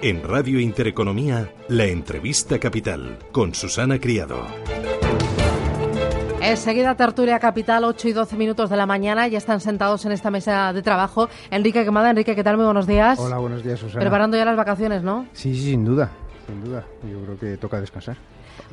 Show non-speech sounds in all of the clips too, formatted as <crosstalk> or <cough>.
En Radio Intereconomía, la entrevista capital con Susana Criado. Enseguida tertulia capital, 8 y 12 minutos de la mañana. Ya están sentados en esta mesa de trabajo. Enrique Quemada, Enrique, ¿qué tal? Muy buenos días. Hola, buenos días, Susana. Preparando ya las vacaciones, ¿no? Sí, sí, sin duda, sin duda. Yo creo que toca descansar.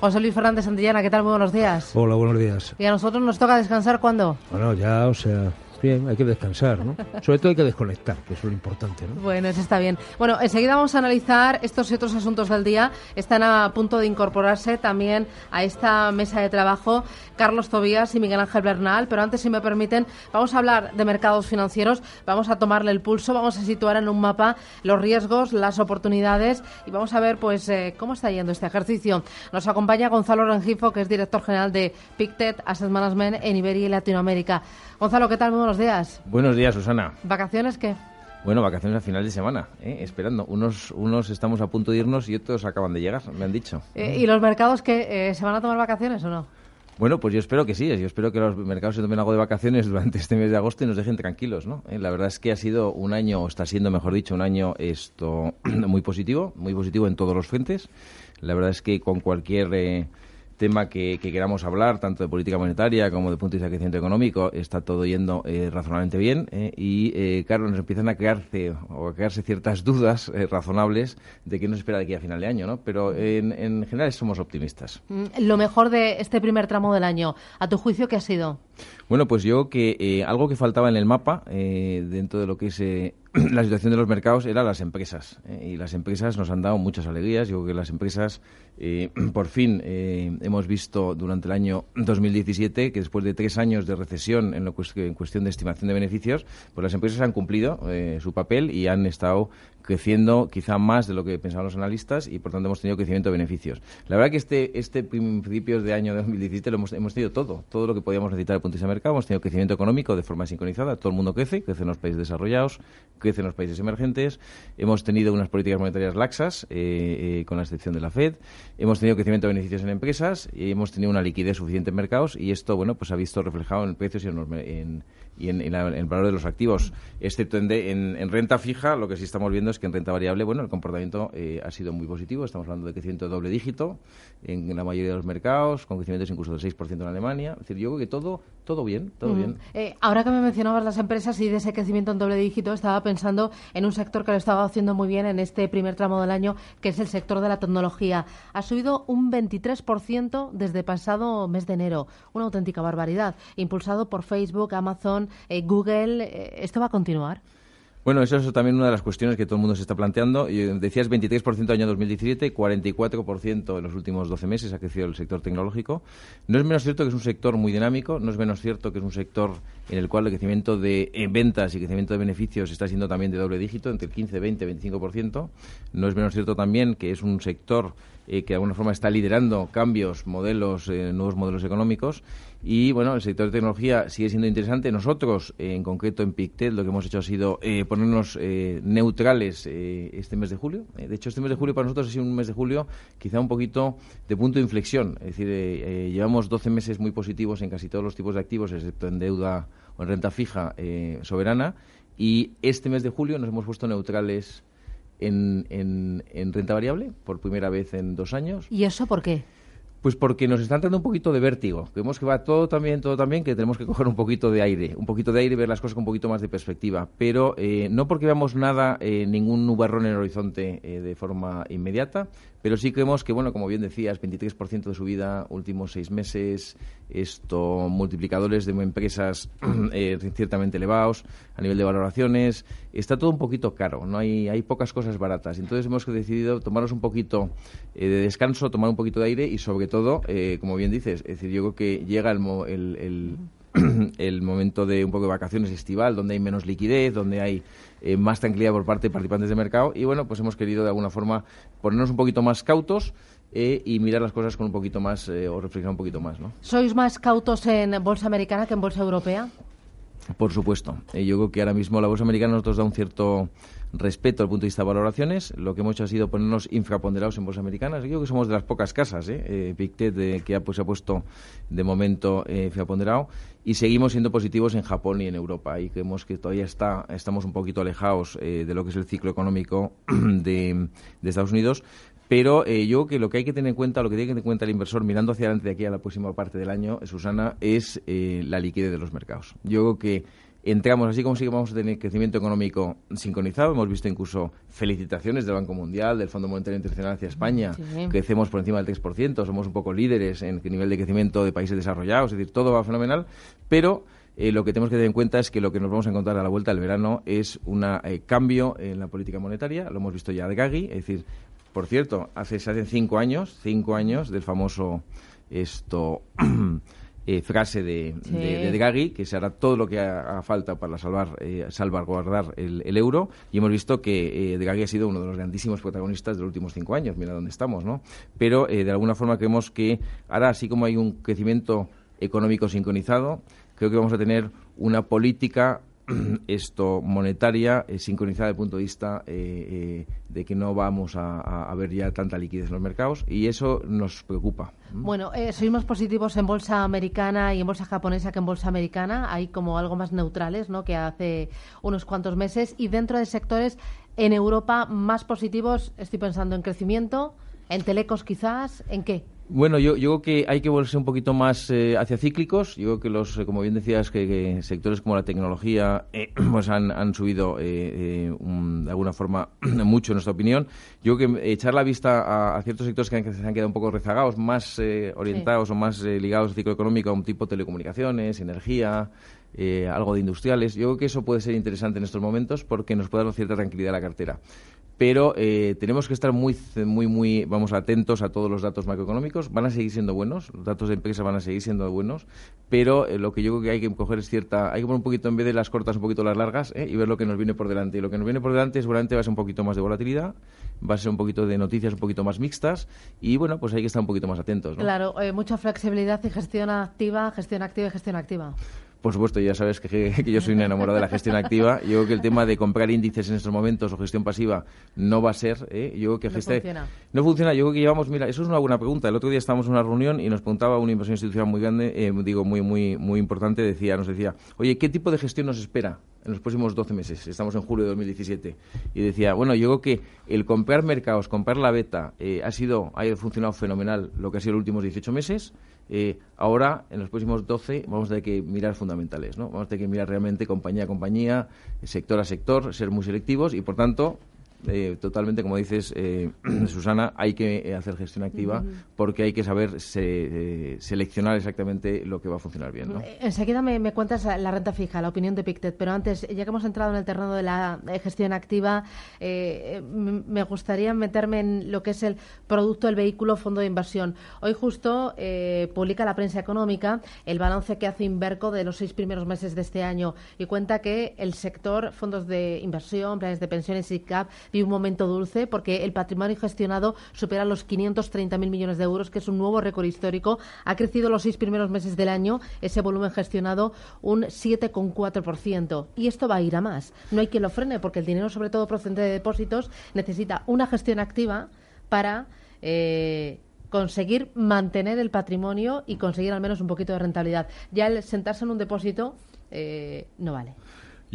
José Luis Fernández Santillana, ¿qué tal? Muy buenos días. Hola, buenos días. ¿Y a nosotros nos toca descansar cuándo? Bueno, ya, o sea, Bien, hay que descansar, ¿no? Sobre todo hay que desconectar, que es lo importante, ¿no? Bueno, eso está bien. Bueno, enseguida vamos a analizar estos y otros asuntos del día. Están a punto de incorporarse también a esta mesa de trabajo Carlos Tobías y Miguel Ángel Bernal, pero antes, si me permiten, vamos a hablar de mercados financieros, vamos a tomarle el pulso, vamos a situar en un mapa los riesgos, las oportunidades y vamos a ver, pues, eh, cómo está yendo este ejercicio. Nos acompaña Gonzalo Rengifo, que es director general de Pictet Asset Management en Iberia y Latinoamérica. Gonzalo, ¿qué tal? Muy buenos días. Buenos días, Susana. ¿Vacaciones qué? Bueno, vacaciones a final de semana, ¿eh? esperando. Unos, unos estamos a punto de irnos y otros acaban de llegar, me han dicho. Eh, ¿Y los mercados que se van a tomar vacaciones o no? Bueno, pues yo espero que sí. Yo espero que los mercados se tomen algo de vacaciones <laughs> durante este mes de agosto y nos dejen tranquilos, ¿no? La verdad es que ha sido un año, o está siendo, mejor dicho, un año esto <clears throat> muy positivo, muy positivo en todos los frentes. La verdad es que con cualquier tema que, queramos hablar, tanto de política monetaria como de punto de vista de crecimiento económico, está todo yendo eh, razonablemente bien eh, y, eh, claro, nos empiezan a crearse o a crearse ciertas dudas razonables de qué nos espera de aquí a final de año, ¿no? Pero en, en general somos optimistas. Mm, lo mejor de este primer tramo del año, ¿a tu juicio qué ha sido? Bueno, pues yo que algo que faltaba en el mapa, dentro de lo que es la situación de los mercados era las empresas. y las empresas nos han dado muchas alegrías. Yo creo que las empresas eh, <clears throat> por fin eh, hemos visto durante el año 2017 que después de tres años de recesión en, lo, en cuestión de estimación de beneficios, pues las empresas han cumplido eh, su papel y han estado creciendo quizá más de lo que pensaban los analistas y por tanto hemos tenido crecimiento de beneficios. La verdad que este, este principios de año 2017 lo hemos, hemos tenido todo, todo lo que podíamos necesitar de punto de mercado. Hemos tenido crecimiento económico de forma sincronizada, todo el mundo crece, crece en los países desarrollados, crece en los países emergentes. Hemos tenido unas políticas monetarias laxas, con la excepción de la Fed hemos tenido crecimiento de beneficios en empresas y hemos tenido una liquidez suficiente en mercados y esto, bueno, pues ha visto reflejado en precios y en, y en, el valor de los activos, excepto en, renta fija, lo que sí estamos viendo es que en renta variable, bueno, el comportamiento eh, ha sido muy positivo, estamos hablando de crecimiento de doble dígito en, la mayoría de los mercados, con crecimientos incluso del 6% en Alemania, es decir, yo creo que todo, todo bien, todo bien. Eh, ahora que me mencionabas las empresas y de ese crecimiento en doble dígito, estaba pensando en un sector que lo estaba haciendo muy bien en este primer tramo del año, que es el sector de la tecnología. Ha subido un 23% desde pasado mes de enero, una auténtica barbaridad, impulsado por Facebook, Amazon, eh, Google, eh, ¿esto va a continuar? Bueno, eso es también una de las cuestiones que todo el mundo se está planteando. Decías 23% año 2017, 44% en los últimos 12 meses ha crecido el sector tecnológico. No es menos cierto que es un sector muy dinámico, no es menos cierto que es un sector en el cual el crecimiento de eh, ventas y crecimiento de beneficios está siendo también de doble dígito, entre el 15, 20, 25%. No es menos cierto también que es un sector que de alguna forma está liderando cambios, modelos, nuevos modelos económicos y bueno, el sector de tecnología sigue siendo interesante. Nosotros, en concreto en Pictet, lo que hemos hecho ha sido eh, ponernos eh, neutrales eh, este mes de julio. de hecho, este mes de julio para nosotros ha sido un mes de julio quizá un poquito de punto de inflexión. Es decir, llevamos 12 meses muy positivos en casi todos los tipos de activos, excepto en deuda o en renta fija soberana. Y este mes de julio nos hemos puesto neutrales en, en renta variable por primera vez en dos años. ¿Y eso por qué? Pues porque nos están dando un poquito de vértigo. Vemos que va todo también, todo también, que tenemos que <laughs> coger un poquito de aire, un poquito de aire y ver las cosas con un poquito más de perspectiva. Pero eh, no porque veamos nada, eh, ningún nubarrón en el horizonte eh, de forma inmediata, pero sí creemos que, bueno, como bien decías, 23% de subida últimos seis meses, esto multiplicadores de empresas <clears throat> eh, ciertamente elevados a nivel de valoraciones, está todo un poquito caro, no hay, hay pocas cosas baratas. Entonces hemos decidido tomarnos un poquito eh, de descanso, tomar un poquito de aire y sobre todo, eh, como bien dices, es decir, yo creo que llega el, el, el <clears throat> momento de un poco de vacaciones estival, donde hay menos liquidez, donde hay eh, más tranquilidad por parte de participantes de mercado y bueno, pues hemos querido de alguna forma ponernos un poquito más cautos eh, y mirar las cosas con un poquito más eh, o reflexionar un poquito más, ¿no? ¿Sois más cautos en bolsa americana que en bolsa europea? Por supuesto. Eh, yo creo que ahora mismo la bolsa americana nos da un cierto respeto al punto de vista de valoraciones. Lo que hemos hecho ha sido ponernos infraponderados en bolsa americana. Yo creo que somos de las pocas casas, ¿eh? eh que ha, pues, ha puesto de momento eh, infraponderado. Y seguimos siendo positivos en Japón y en Europa. Y creemos que todavía está, estamos un poquito alejados de lo que es el ciclo económico <clears throat> de, de Estados Unidos pero eh, yo que lo que hay que tener en cuenta, lo que tiene que tener en cuenta el inversor mirando hacia adelante de aquí a la próxima parte del año, Susana, es eh, la liquidez de los mercados. Yo creo que entramos, así como sí que vamos a tener crecimiento económico sincronizado, hemos visto incluso felicitaciones del Banco Mundial, del Fondo Monetario Internacional hacia España, crecemos por encima del 3%, somos un poco líderes en nivel de crecimiento de países desarrollados, es decir, todo va fenomenal, pero eh, lo que tenemos que tener en cuenta es que lo que nos vamos a encontrar a la vuelta del verano es un cambio en la política monetaria, lo hemos visto ya de Gagui, es decir, por cierto, hace, se hacen cinco años, cinco años del famoso esto <clears throat> eh, frase de, Draghi, que se hará todo lo que haga falta para salvar, eh, salvaguardar el, euro, y hemos visto que eh, Draghi ha sido uno de los grandísimos protagonistas de los últimos cinco años, mira dónde estamos, ¿no? Pero eh, de alguna forma creemos que ahora, así como hay un crecimiento económico sincronizado, creo que vamos a tener una política <clears throat> esto monetaria eh, sincronizada desde el punto de vista eh, eh, de que no vamos a, ver ya tanta liquidez en los mercados y eso nos preocupa. Bueno, sois más positivos en bolsa americana y en bolsa japonesa que en bolsa americana. Hay como algo más neutrales, ¿no? Que hace unos cuantos meses y dentro de sectores en Europa más positivos. Estoy pensando en crecimiento, en telecos quizás, ¿en qué? Bueno, yo, yo, creo que hay que volverse un poquito más eh, hacia cíclicos. Yo creo que los, eh, como bien decías, que, sectores como la tecnología eh, <clears throat> pues han, han subido de alguna forma <clears throat> mucho, en nuestra opinión. Yo creo que echar la vista a, ciertos sectores que, se han quedado un poco rezagados, más orientados o más ligados al ciclo económico, a un tipo de telecomunicaciones, energía, algo de industriales. Yo creo que eso puede ser interesante en estos momentos porque nos puede dar cierta tranquilidad a la cartera pero eh, tenemos que estar muy, muy, muy, vamos, atentos a todos los datos macroeconómicos. Van a seguir siendo buenos, los datos de empresa van a seguir siendo buenos, pero eh, lo que yo creo que hay que coger es cierta, hay que poner un poquito en vez de las cortas, un poquito las largas ¿eh? y ver lo que nos viene por delante. Y lo que nos viene por delante seguramente va a ser un poquito más de volatilidad, va a ser un poquito de noticias un poquito más mixtas y bueno, pues hay que estar un poquito más atentos. Claro, mucha flexibilidad y gestión activa, gestión activa y gestión activa. Por supuesto, ya sabes que, yo soy un enamorado de la gestión activa. Yo creo que el tema de comprar índices en estos momentos o gestión pasiva no va a ser. ¿eh? Yo que no funciona. No funciona. Yo creo que llevamos, mira, eso es una buena pregunta. El otro día estábamos en una reunión y nos preguntaba una inversión institucional muy grande, eh, digo, muy, muy, muy importante, decía, nos decía, oye, ¿qué tipo de gestión nos espera? en los próximos 12 meses. Estamos en julio de 2017. Y decía, bueno, yo creo que el comprar mercados, comprar la beta, eh, ha sido, ha funcionado fenomenal lo que ha sido los últimos 18 meses. Eh, ahora, en los próximos 12, vamos a tener que mirar fundamentales, ¿no? Vamos a tener que mirar realmente compañía a compañía, sector a sector, ser muy selectivos y, por tanto, eh, totalmente, como dices, eh, <clears throat> Susana, hay que eh, hacer gestión activa porque hay que saber seleccionar exactamente lo que va a funcionar bien. ¿no? Enseguida me, cuentas la renta fija, la opinión de Pictet, pero antes, ya que hemos entrado en el terreno de la gestión activa, me gustaría meterme en lo que es el producto, el vehículo, fondo de inversión. Hoy justo publica la prensa económica el balance que hace Inverco de los seis primeros meses de este año y cuenta que el sector, fondos de inversión, planes de pensiones y CAP, y un momento dulce porque el patrimonio gestionado supera los 530.000 millones de euros, que es un nuevo récord histórico. Ha crecido los seis primeros meses del año ese volumen gestionado un 7,4%. Y esto va a ir a más. No hay quien lo frene porque el dinero, sobre todo procedente de depósitos, necesita una gestión activa para. Eh, conseguir mantener el patrimonio y conseguir al menos un poquito de rentabilidad. Ya el sentarse en un depósito eh, no vale.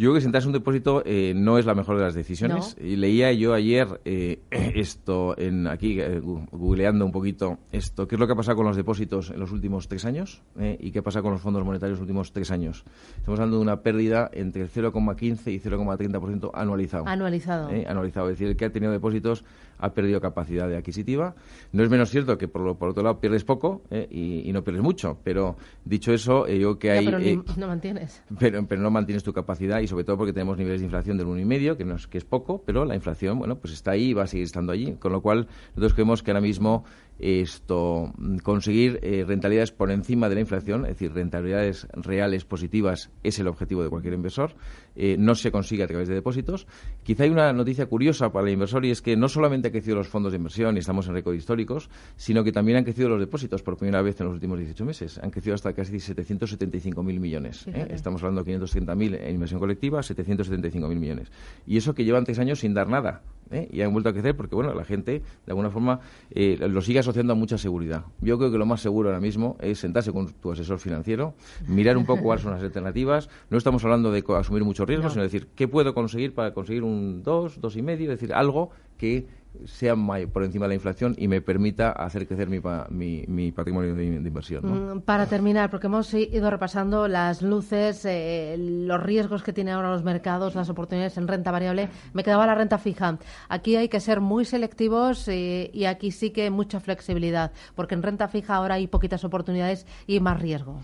Yo creo que sentarse un depósito eh, no es la mejor de las decisiones. Y leía yo ayer eh, <clears throat> esto, en aquí, eh, googleando un poquito esto, qué es lo que ha pasado con los depósitos en los últimos tres años y qué pasa con los fondos monetarios en los últimos tres años. Estamos hablando de una pérdida entre 0,15 y 0,30% anualizado. Anualizado. Anualizado. Es decir, el que ha tenido depósitos ha perdido capacidad de adquisitiva. No es menos cierto que, por, por otro lado, pierdes poco y, no pierdes mucho. Pero, dicho eso, yo que hay... pero <laughs> no mantienes. Pero, pero no mantienes tu capacidad y sobre todo porque tenemos niveles de inflación del 1,5, que, no es, que es poco, pero la inflación, bueno, pues está ahí y va a seguir estando allí. Con lo cual, nosotros creemos que ahora mismo esto conseguir eh, rentabilidades por encima de la inflación, es decir, rentabilidades reales positivas es el objetivo de cualquier inversor. Eh, no se consigue a través de depósitos. Quizá hay una noticia curiosa para el inversor y es que no solamente han crecido los fondos de inversión y estamos en récord históricos, sino que también han crecido los depósitos por primera vez en los últimos 18 meses. Han crecido hasta casi 775.000 millones. ¿eh? Estamos hablando de 530.000 en inversión colectiva, 775.000 millones. Y eso que llevan tres años sin dar nada. ¿eh? y han vuelto a crecer porque bueno la gente de alguna forma eh, lo sigue asociando a mucha seguridad. Yo creo que lo más seguro ahora mismo es sentarse con tu asesor financiero, mirar un poco cuáles son las alternativas. No estamos hablando de asumir muchos riesgos, sino decir qué puedo conseguir para conseguir un 2, dos y medio, es decir, algo que sea por encima de la inflación y me permita hacer crecer mi, mi, patrimonio de, inversión. Mm, para terminar, porque hemos ido repasando las luces, eh, los riesgos que tienen ahora los mercados, las oportunidades en renta variable, me quedaba la renta fija. Aquí hay que ser muy selectivos eh, y aquí sí que mucha flexibilidad, porque en renta fija ahora hay poquitas oportunidades y más riesgo.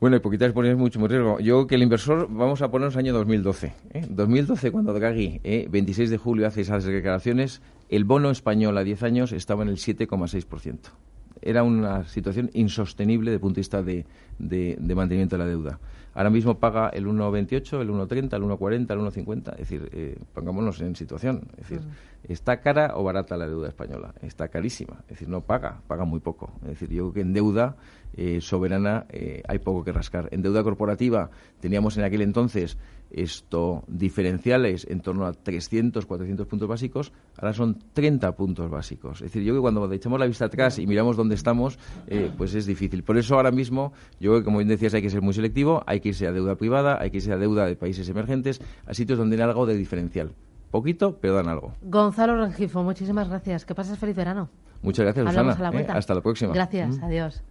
Bueno, y poquitas poner mucho más riesgo. Yo que el inversor, vamos a ponernos año 2012. ¿eh? 2012, cuando Draghi, ¿eh? 26 de julio, hace esas declaraciones, el bono español a 10 años estaba en el 7,6%. Era una situación insostenible desde el punto de vista de, de, mantenimiento de la deuda. Ahora mismo paga el 1,28, el 1,30, el 1,40, el 1,50. Es decir, eh, pongámonos en situación. Es decir, ¿está cara o barata la deuda española? Está carísima. Es decir, no paga, paga muy poco. Es decir, yo creo que en deuda eh, soberana eh, hay poco que rascar. En deuda corporativa teníamos en aquel entonces esto diferenciales en torno a 300, 400 puntos básicos, ahora son 30 puntos básicos. Es decir, yo creo que cuando echamos la vista atrás y miramos dónde estamos, eh, pues es difícil. Por eso ahora mismo, yo creo que como bien decías, hay que ser muy selectivo, hay que irse a deuda privada, hay que irse a deuda de países emergentes, a sitios donde hay algo de diferencial. Poquito, pero dan algo. Gonzalo Rengifo, muchísimas gracias. Que pases feliz verano. Muchas gracias, Susana. hasta la próxima. Gracias, adiós.